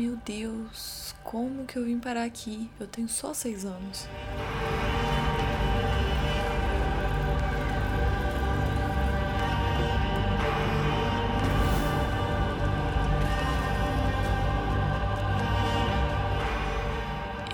Meu Deus, como que eu vim parar aqui? Eu tenho só seis anos.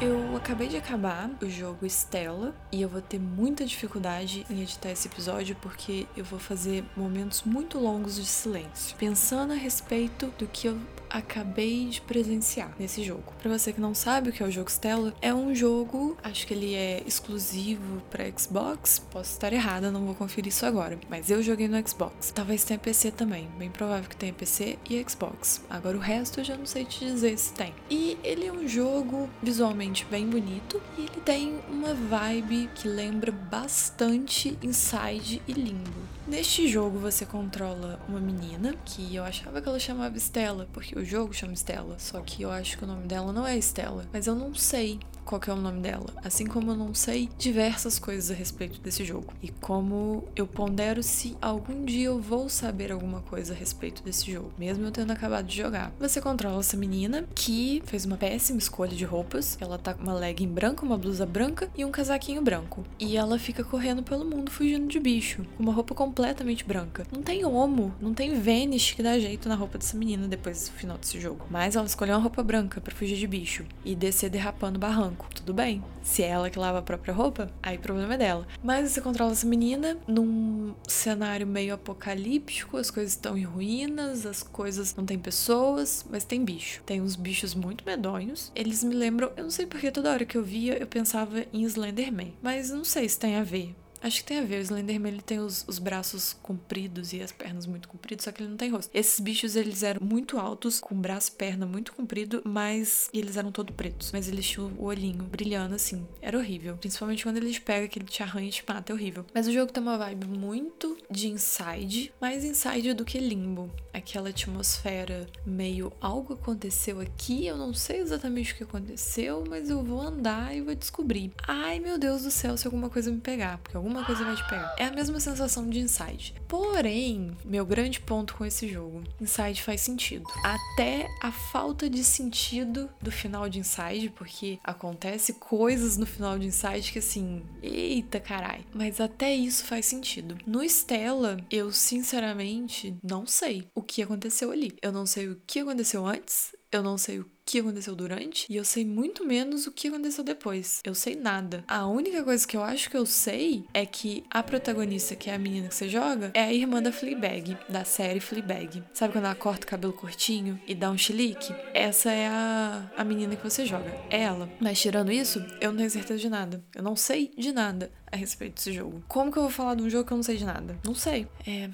Eu acabei de acabar o jogo Stella e eu vou ter muita dificuldade em editar esse episódio porque eu vou fazer momentos muito longos de silêncio, pensando a respeito do que eu acabei de presenciar nesse jogo. Para você que não sabe o que é o jogo Stella, é um jogo, acho que ele é exclusivo para Xbox. Posso estar errada, não vou conferir isso agora, mas eu joguei no Xbox. Talvez tenha PC também, bem provável que tenha PC e Xbox. Agora o resto eu já não sei te dizer se tem. E ele é um jogo visualmente bem bonito e ele tem uma vibe que lembra bastante Inside e Limbo. Neste jogo você controla uma menina que eu achava que ela chamava Stella, porque o jogo chama Stella, só que eu acho que o nome dela não é Stella, mas eu não sei qual é o nome dela, assim como eu não sei diversas coisas a respeito desse jogo. E como eu pondero se algum dia eu vou saber alguma coisa a respeito desse jogo, mesmo eu tendo acabado de jogar. Você controla essa menina que fez uma péssima escolha de roupas. Ela tá com uma legging branca, uma blusa branca e um casaquinho branco. E ela fica correndo pelo mundo fugindo de bicho, com uma roupa completamente branca. Não tem homo, não tem Vanish que dá jeito na roupa dessa menina depois do final desse jogo. Mas ela escolheu uma roupa branca para fugir de bicho e descer derrapando barranco branco. Tudo bem. Se é ela que lava a própria roupa, aí o problema é dela. Mas você controla essa menina num cenário meio apocalíptico, as coisas estão em ruínas, as coisas não tem pessoas, mas tem bicho. Tem uns bichos muito medonhos. Eles me lembram, eu não sei porque toda hora que eu via eu pensava em Slenderman, mas não sei se tem a ver. Acho que tem a ver. O Slenderman ele tem os, os braços compridos e as pernas muito compridas, só que ele não tem rosto. Esses bichos eles eram muito altos, com braço e perna muito comprido, mas eles eram todos pretos. Mas eles tinham o olhinho brilhando assim. Era horrível. Principalmente quando eles pegam aquele te arranha e te mata, é horrível. Mas o jogo tem uma vibe muito de Inside, mais Inside do que Limbo. Aquela atmosfera meio algo aconteceu aqui, eu não sei exatamente o que aconteceu, mas eu vou andar e vou descobrir. Ai meu Deus do céu, se alguma coisa me pegar, porque alguma coisa vai te pegar. É a mesma sensação de Inside. Porém, meu grande ponto com esse jogo, Inside faz sentido. Até a falta de sentido do final de Inside, porque acontece coisas no final de Inside que assim, eita carai. Mas até isso faz sentido. No Stella, eu sinceramente não sei o que aconteceu ali. Eu não sei o que aconteceu antes, eu não sei o que aconteceu durante e eu sei muito menos o que aconteceu depois. Eu sei nada. A única coisa que eu acho que eu sei é que a protagonista, que é a menina que você joga, é a irmã da Fleabag, da série Fleabag. Sabe quando ela corta o cabelo curtinho e dá um chilique? Essa é a, a menina que você joga. É ela. Mas tirando isso, eu não tenho certeza de nada. Eu não sei de nada a respeito desse jogo. Como que eu vou falar de um jogo que eu não sei de nada? Não sei. É.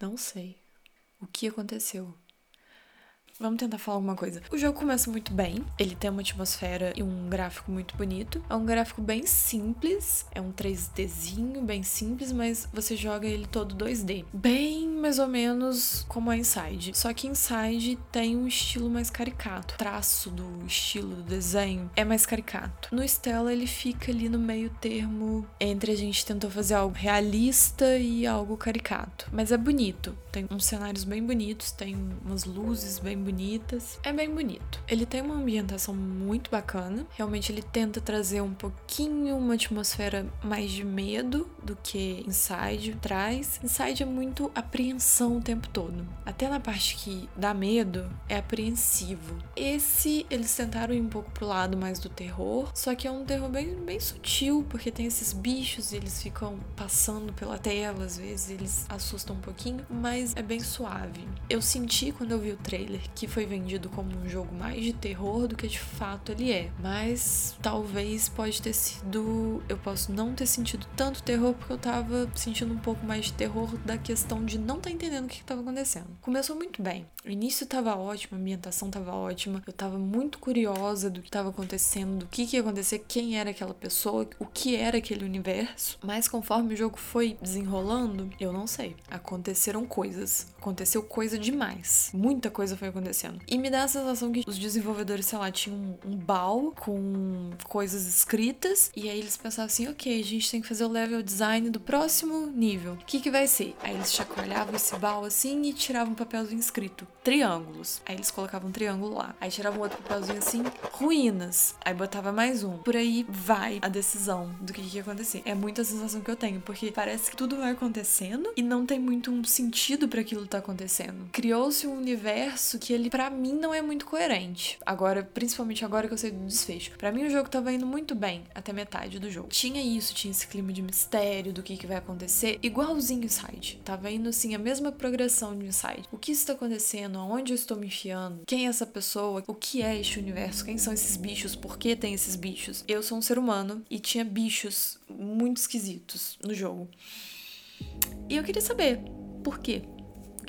Não sei. O que aconteceu? Vamos tentar falar alguma coisa. O jogo começa muito bem, ele tem uma atmosfera e um gráfico muito bonito. É um gráfico bem simples, é um 3Dzinho bem simples, mas você joga ele todo 2D. Bem mais ou menos como a Inside. Só que Inside tem um estilo mais caricato. O traço do estilo do desenho é mais caricato. No Stella ele fica ali no meio termo entre a gente tentou fazer algo realista e algo caricato. Mas é bonito. Tem uns cenários bem bonitos, tem umas luzes bem bonitas. É bem bonito. Ele tem uma ambientação muito bacana. Realmente ele tenta trazer um pouquinho uma atmosfera mais de medo do que Inside traz. Inside é muito apreensão o tempo todo. Até na parte que dá medo, é apreensivo. Esse eles tentaram ir um pouco pro lado mais do terror, só que é um terror bem, bem sutil, porque tem esses bichos e eles ficam passando pela tela, às vezes eles assustam um pouquinho, mas é bem suave. Eu senti quando eu vi o trailer que foi vendido como um jogo mais de terror do que de fato ele é. Mas talvez pode ter sido. Eu posso não ter sentido tanto terror porque eu tava sentindo um pouco mais de terror da questão de não estar tá entendendo o que, estava acontecendo. Começou muito bem. O início tava ótimo, a ambientação tava ótima. Eu tava muito curiosa do que estava acontecendo, do que, que ia acontecer, quem era aquela pessoa, o que era aquele universo. Mas conforme o jogo foi desenrolando, eu não sei. Aconteceram coisas. Aconteceu coisa demais. Muita coisa foi acontecendo acontecendo. E me dá a sensação que os desenvolvedores, sei lá, tinham um, baú com coisas escritas, e aí eles pensavam assim: ok, a gente tem que fazer o level design do próximo nível. O que, que vai ser? Aí eles chacoalhavam esse baú assim e tiravam um papelzinho escrito: triângulos. Aí eles colocavam um triângulo lá. Aí tiravam outro papelzinho assim: ruínas. Aí botava mais um. Por aí vai a decisão do que, que ia acontecer. É muita sensação que eu tenho, porque parece que tudo vai acontecendo e não tem muito um sentido para aquilo tá acontecendo. Criou-se um universo que ele, para mim, não é muito coerente. Agora, principalmente agora que eu sei do desfecho. Para mim, o jogo tava indo muito bem até metade do jogo. Tinha isso, tinha esse clima de mistério do que, que vai acontecer, igualzinho Inside. Tava indo assim a mesma progressão de Inside. O que está acontecendo? Aonde eu estou me enfiando? Quem é essa pessoa? O que é este universo? Quem são esses bichos? Por que tem esses bichos? Eu sou um ser humano e tinha bichos muito esquisitos no jogo. E eu queria saber por quê?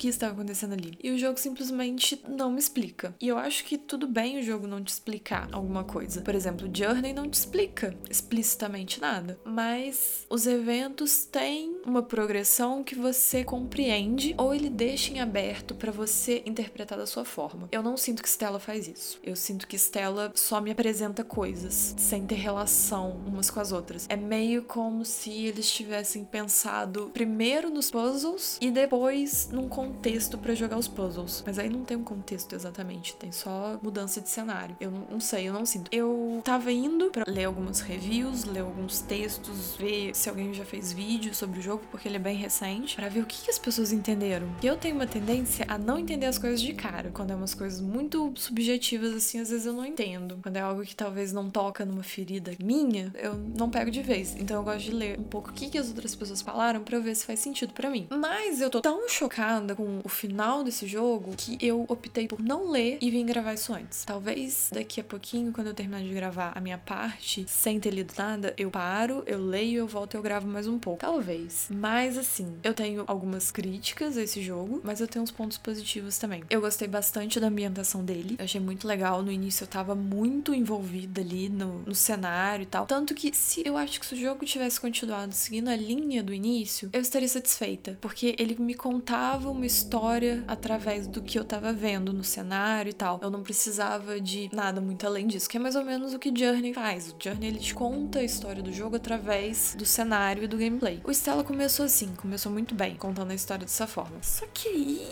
Que estava acontecendo ali. E o jogo simplesmente não me explica. E eu acho que tudo bem o jogo não te explicar alguma coisa. Por exemplo, Journey não te explica explicitamente nada, mas os eventos têm uma progressão que você compreende ou ele deixa em aberto para você interpretar da sua forma. Eu não sinto que Stella faz isso. Eu sinto que Stella só me apresenta coisas sem ter relação umas com as outras. É meio como se eles tivessem pensado primeiro nos puzzles e depois num contexto para jogar os puzzles. Mas aí não tem um contexto exatamente, tem só mudança de cenário. Eu não, não sei, eu não sinto. Eu tava indo para ler algumas reviews, ler alguns textos, ver se alguém já fez vídeo sobre o jogo, porque ele é bem recente, para ver o que, que as pessoas entenderam. E eu tenho uma tendência a não entender as coisas de cara. Quando é umas coisas muito subjetivas, assim, às vezes eu não entendo. Quando é algo que talvez não toca numa ferida minha, eu não pego de vez. Então eu gosto de ler um pouco o que, que as outras pessoas falaram para ver se faz sentido para mim. Mas eu tô tão chocada com o final desse jogo que eu optei por não ler e vim gravar isso antes. Talvez daqui a pouquinho, quando eu terminar de gravar a minha parte, sem ter lido nada, eu paro, eu leio, eu volto e eu gravo mais um pouco. Talvez. Mas assim, eu tenho algumas críticas a esse jogo, mas eu tenho uns pontos positivos também. Eu gostei bastante da ambientação dele. Eu achei muito legal. No início eu tava muito envolvida ali no, no cenário e tal. Tanto que se eu acho que se o jogo tivesse continuado seguindo a linha do início, eu estaria satisfeita. Porque ele me contava uma história através do que eu tava vendo no cenário e tal. Eu não precisava de nada muito além disso, que é mais ou menos o que Journey faz. O Journey ele te conta a história do jogo através do cenário e do gameplay. O Stella começou assim, começou muito bem, contando a história dessa forma. Só que.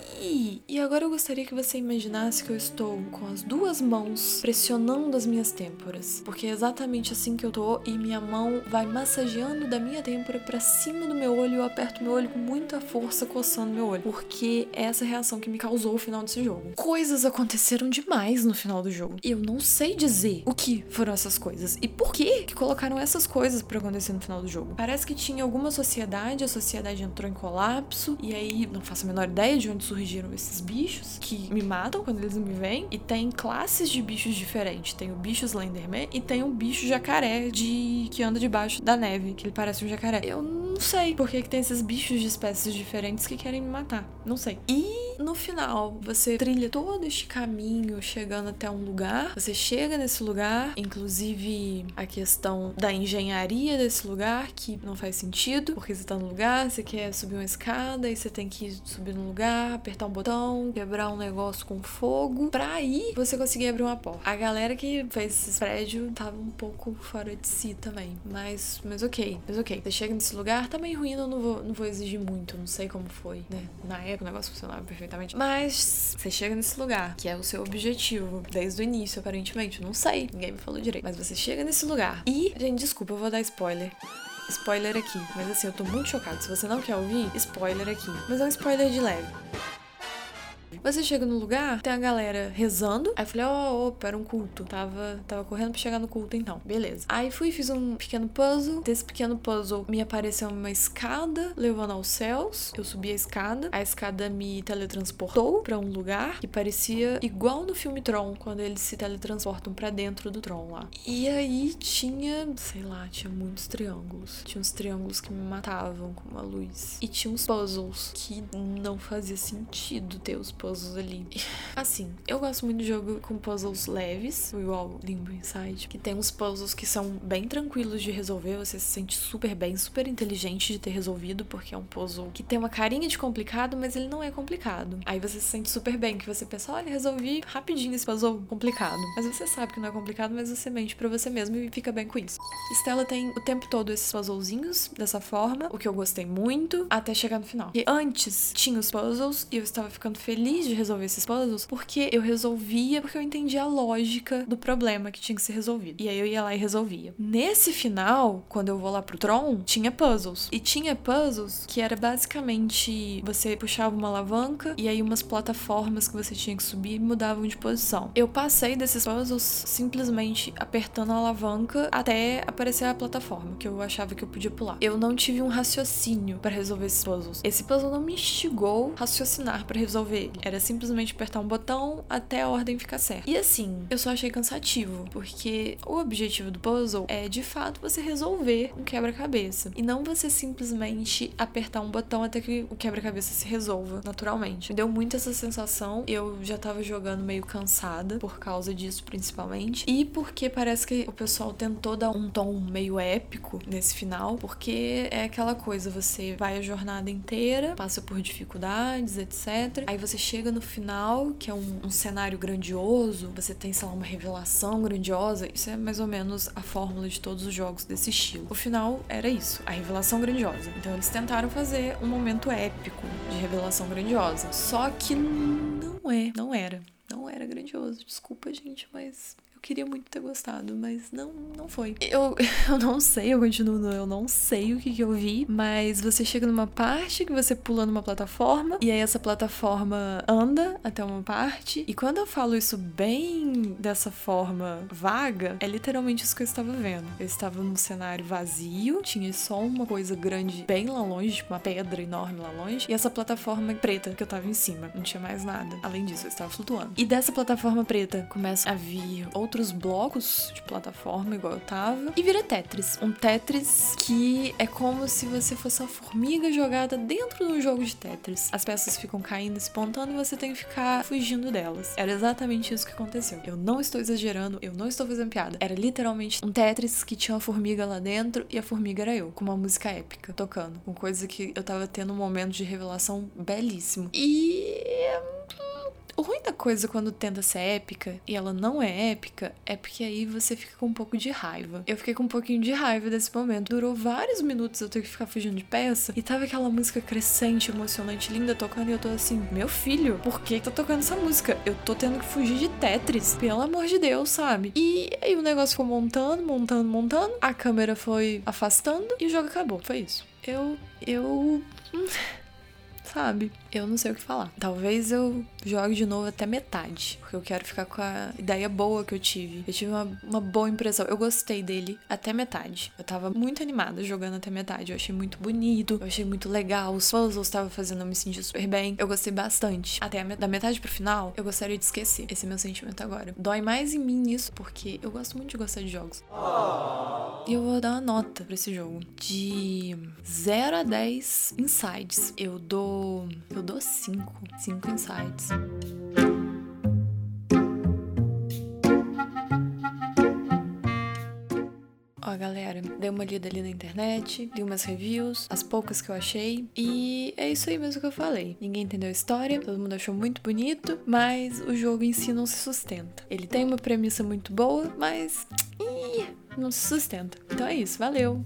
E agora eu gostaria que você imaginasse que eu estou com as duas mãos pressionando as minhas têmporas. Porque é exatamente assim que eu tô e minha mão vai massageando da minha têmpora para cima do meu olho. Eu aperto meu olho com muita força, coçando meu olho. Porque porque é essa reação que me causou o final desse jogo. Coisas aconteceram demais no final do jogo. Eu não sei dizer o que foram essas coisas e por que que colocaram essas coisas para acontecer no final do jogo. Parece que tinha alguma sociedade, a sociedade entrou em colapso e aí não faço a menor ideia de onde surgiram esses bichos que me matam quando eles me veem. E tem classes de bichos diferentes. Tem o bicho Slenderman e tem o bicho jacaré de que anda debaixo da neve, que ele parece um jacaré. Eu não sei por que, que tem esses bichos de espécies diferentes que querem me matar. Não sei. E no final, você trilha todo este caminho chegando até um lugar. Você chega nesse lugar, inclusive a questão da engenharia desse lugar, que não faz sentido, porque você tá no lugar, você quer subir uma escada e você tem que subir no lugar, apertar um botão, quebrar um negócio com fogo, pra aí você conseguir abrir uma porta. A galera que fez esse prédio tava um pouco fora de si também, mas, mas ok, mas ok. Você chega nesse lugar, tá meio ruim, eu não vou, não vou exigir muito, não sei como foi, né? Na época o negócio funcionava perfeitamente. Mas você chega nesse lugar, que é o seu objetivo, desde o início, aparentemente. Não sei, ninguém me falou direito. Mas você chega nesse lugar. E, gente, desculpa, eu vou dar spoiler spoiler aqui. Mas assim, eu tô muito chocado. Se você não quer ouvir, spoiler aqui. Mas é um spoiler de leve. Você chega no lugar, tem a galera rezando. Aí eu falei, ó, oh, opa, era um culto. Tava, tava correndo pra chegar no culto então. Beleza. Aí fui fiz um pequeno puzzle. Desse pequeno puzzle me apareceu uma escada levando aos céus. Eu subi a escada. A escada me teletransportou para um lugar que parecia igual no filme Tron, quando eles se teletransportam para dentro do Tron lá. E aí tinha, sei lá, tinha muitos triângulos. Tinha uns triângulos que me matavam com uma luz. E tinha uns puzzles que não fazia sentido ter os puzzles puzzles ali. Assim, eu gosto muito de jogo com puzzles leves, igual Limbo Inside, que tem uns puzzles que são bem tranquilos de resolver, você se sente super bem, super inteligente de ter resolvido, porque é um puzzle que tem uma carinha de complicado, mas ele não é complicado. Aí você se sente super bem, que você pensa, olha, resolvi rapidinho esse puzzle complicado. Mas você sabe que não é complicado, mas você mente para você mesmo e fica bem com isso. Stella tem o tempo todo esses puzzlezinhos dessa forma, o que eu gostei muito, até chegar no final. E antes tinha os puzzles e eu estava ficando feliz de resolver esses puzzles porque eu resolvia, porque eu entendia a lógica do problema que tinha que ser resolvido. E aí eu ia lá e resolvia. Nesse final, quando eu vou lá pro Tron, tinha puzzles. E tinha puzzles que era basicamente você puxava uma alavanca e aí umas plataformas que você tinha que subir mudavam de posição. Eu passei desses puzzles simplesmente apertando a alavanca até aparecer a plataforma que eu achava que eu podia pular. Eu não tive um raciocínio para resolver esses puzzles. Esse puzzle não me instigou raciocinar para resolver ele. Era simplesmente apertar um botão até a ordem ficar certa. E assim, eu só achei cansativo, porque o objetivo do puzzle é de fato você resolver um quebra-cabeça e não você simplesmente apertar um botão até que o quebra-cabeça se resolva naturalmente. Me deu muito essa sensação. Eu já tava jogando meio cansada por causa disso, principalmente, e porque parece que o pessoal tentou dar um tom meio épico nesse final, porque é aquela coisa, você vai a jornada inteira, passa por dificuldades, etc. Aí você chega no final, que é um, um cenário grandioso, você tem, sei lá, uma revelação grandiosa. Isso é mais ou menos a fórmula de todos os jogos desse estilo. O final era isso, a revelação grandiosa. Então eles tentaram fazer um momento épico de revelação grandiosa. Só que não é, não era. Não era grandioso. Desculpa, gente, mas eu queria muito ter gostado, mas não, não foi. Eu, eu não sei, eu continuo, eu não sei o que, que eu vi, mas você chega numa parte que você pula numa plataforma, e aí essa plataforma anda até uma parte, e quando eu falo isso bem dessa forma vaga, é literalmente isso que eu estava vendo. Eu estava num cenário vazio, tinha só uma coisa grande bem lá longe, tipo uma pedra enorme lá longe, e essa plataforma preta que eu tava em cima. Não tinha mais nada. Além disso, eu estava flutuando. E dessa plataforma preta começa a vir outros blocos de plataforma, igual eu tava, e vira Tetris. Um Tetris que é como se você fosse uma formiga jogada dentro de um jogo de Tetris. As peças ficam caindo, espontando e você tem que ficar fugindo delas. Era exatamente isso que aconteceu. Eu não estou exagerando, eu não estou fazendo piada. Era literalmente um Tetris que tinha uma formiga lá dentro e a formiga era eu, com uma música épica tocando, com coisa que eu tava tendo um momento de revelação belíssimo. E ruim da coisa quando tenta ser épica e ela não é épica é porque aí você fica com um pouco de raiva. Eu fiquei com um pouquinho de raiva desse momento. Durou vários minutos eu ter que ficar fugindo de peça e tava aquela música crescente, emocionante, linda tocando e eu tô assim, meu filho, por que tá tocando essa música? Eu tô tendo que fugir de Tetris, pelo amor de Deus, sabe? E aí o negócio foi montando, montando, montando, a câmera foi afastando e o jogo acabou. Foi isso. Eu. Eu. sabe? Eu não sei o que falar. Talvez eu jogue de novo até metade, porque eu quero ficar com a ideia boa que eu tive. Eu tive uma, uma boa impressão. Eu gostei dele até metade. Eu tava muito animada jogando até metade. Eu achei muito bonito, eu achei muito legal. Os puzzles estavam fazendo eu me sentir super bem. Eu gostei bastante. Até da metade pro final, eu gostaria de esquecer. Esse é meu sentimento agora. Dói mais em mim isso, porque eu gosto muito de gostar de jogos. E eu vou dar uma nota pra esse jogo. De 0 a 10 insides. Eu dou eu dou cinco, cinco insights. Ó, galera, dei uma lida ali na internet, li umas reviews, as poucas que eu achei, e é isso aí mesmo que eu falei. Ninguém entendeu a história, todo mundo achou muito bonito, mas o jogo em si não se sustenta. Ele tem uma premissa muito boa, mas. Ih, não se sustenta. Então é isso, valeu!